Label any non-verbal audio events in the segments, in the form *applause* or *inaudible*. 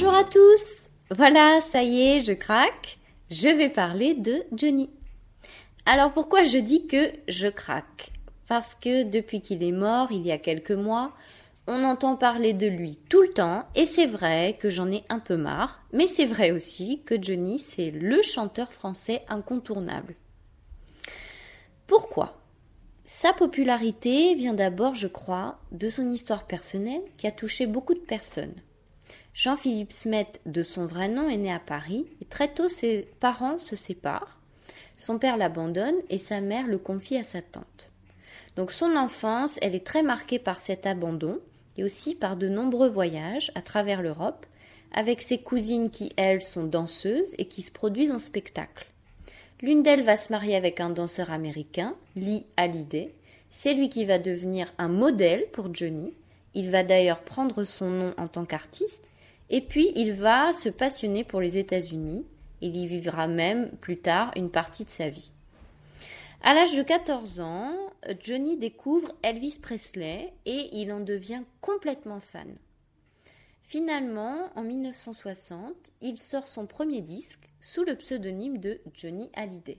Bonjour à tous Voilà, ça y est, je craque. Je vais parler de Johnny. Alors pourquoi je dis que je craque? Parce que depuis qu'il est mort, il y a quelques mois, on entend parler de lui tout le temps, et c'est vrai que j'en ai un peu marre, mais c'est vrai aussi que Johnny, c'est le chanteur français incontournable. Pourquoi? Sa popularité vient d'abord, je crois, de son histoire personnelle qui a touché beaucoup de personnes. Jean-Philippe Smet, de son vrai nom, est né à Paris et très tôt ses parents se séparent. Son père l'abandonne et sa mère le confie à sa tante. Donc son enfance, elle est très marquée par cet abandon et aussi par de nombreux voyages à travers l'Europe avec ses cousines qui, elles, sont danseuses et qui se produisent en spectacle. L'une d'elles va se marier avec un danseur américain, Lee Hallyday. C'est lui qui va devenir un modèle pour Johnny. Il va d'ailleurs prendre son nom en tant qu'artiste et puis il va se passionner pour les États-Unis. Il y vivra même plus tard une partie de sa vie. À l'âge de 14 ans, Johnny découvre Elvis Presley et il en devient complètement fan. Finalement, en 1960, il sort son premier disque sous le pseudonyme de Johnny Hallyday.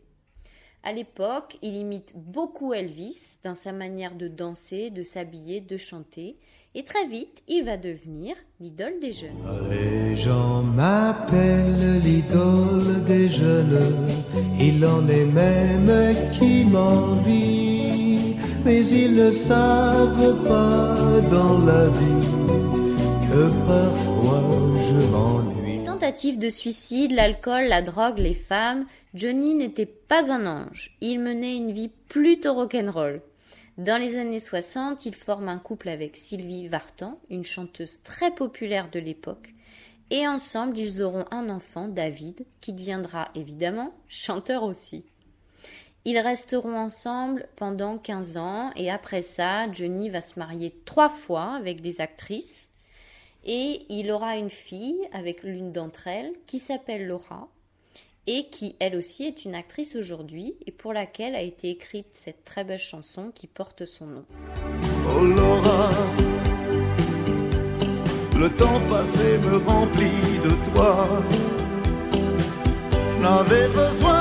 À l'époque, il imite beaucoup Elvis dans sa manière de danser, de s'habiller, de chanter, et très vite, il va devenir l'idole des jeunes. Les gens m'appellent l'idole des jeunes, il en est même qui m'envie, mais ils ne savent pas dans la vie que parfois je m'ennuie. De suicide, l'alcool, la drogue, les femmes, Johnny n'était pas un ange. Il menait une vie plutôt rock'n'roll. Dans les années 60, il forme un couple avec Sylvie Vartan, une chanteuse très populaire de l'époque, et ensemble ils auront un enfant, David, qui deviendra évidemment chanteur aussi. Ils resteront ensemble pendant 15 ans et après ça, Johnny va se marier trois fois avec des actrices et il aura une fille avec l'une d'entre elles qui s'appelle Laura et qui elle aussi est une actrice aujourd'hui et pour laquelle a été écrite cette très belle chanson qui porte son nom. Oh Laura, le temps passé me remplit de toi. Je n'avais besoin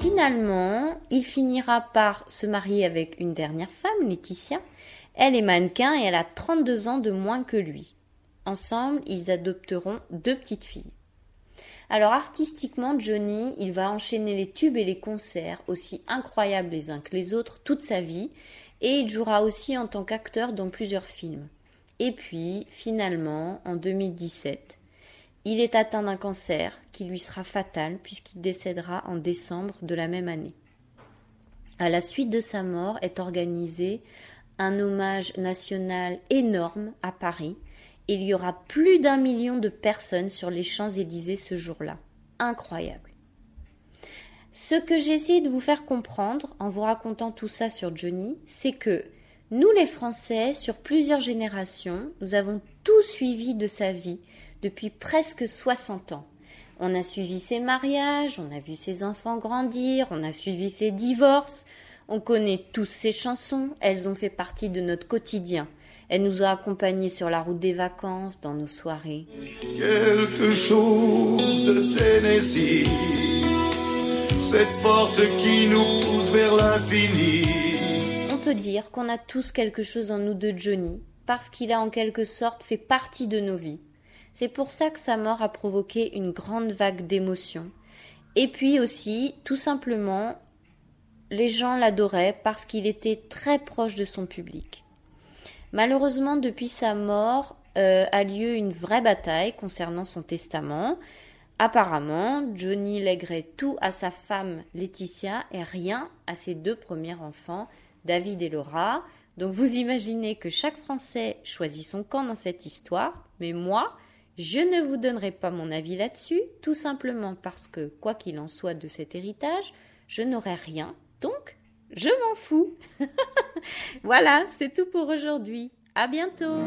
Finalement, il finira par se marier avec une dernière femme, Laetitia. Elle est mannequin et elle a 32 ans de moins que lui. Ensemble, ils adopteront deux petites filles. Alors artistiquement, Johnny, il va enchaîner les tubes et les concerts, aussi incroyables les uns que les autres, toute sa vie, et il jouera aussi en tant qu'acteur dans plusieurs films. Et puis, finalement, en 2017, il est atteint d'un cancer qui lui sera fatal puisqu'il décédera en décembre de la même année. À la suite de sa mort est organisé un hommage national énorme à Paris. Il y aura plus d'un million de personnes sur les Champs-Élysées ce jour-là. Incroyable. Ce que j'ai essayé de vous faire comprendre en vous racontant tout ça sur Johnny, c'est que nous les Français, sur plusieurs générations, nous avons tout suivi de sa vie depuis presque 60 ans. On a suivi ses mariages, on a vu ses enfants grandir, on a suivi ses divorces, on connaît tous ses chansons, elles ont fait partie de notre quotidien. Elle nous a accompagnés sur la route des vacances, dans nos soirées. Quelque chose de Tennessee, cette force qui nous pousse vers l'infini. On peut dire qu'on a tous quelque chose en nous de Johnny, parce qu'il a en quelque sorte fait partie de nos vies. C'est pour ça que sa mort a provoqué une grande vague d'émotions. Et puis aussi, tout simplement, les gens l'adoraient parce qu'il était très proche de son public. Malheureusement, depuis sa mort, euh, a lieu une vraie bataille concernant son testament. Apparemment, Johnny lèguerait tout à sa femme Laetitia et rien à ses deux premiers enfants, David et Laura. Donc vous imaginez que chaque Français choisit son camp dans cette histoire, mais moi, je ne vous donnerai pas mon avis là-dessus, tout simplement parce que, quoi qu'il en soit de cet héritage, je n'aurai rien Donc, je m'en fous. *laughs* voilà, c'est tout pour aujourd'hui. À bientôt.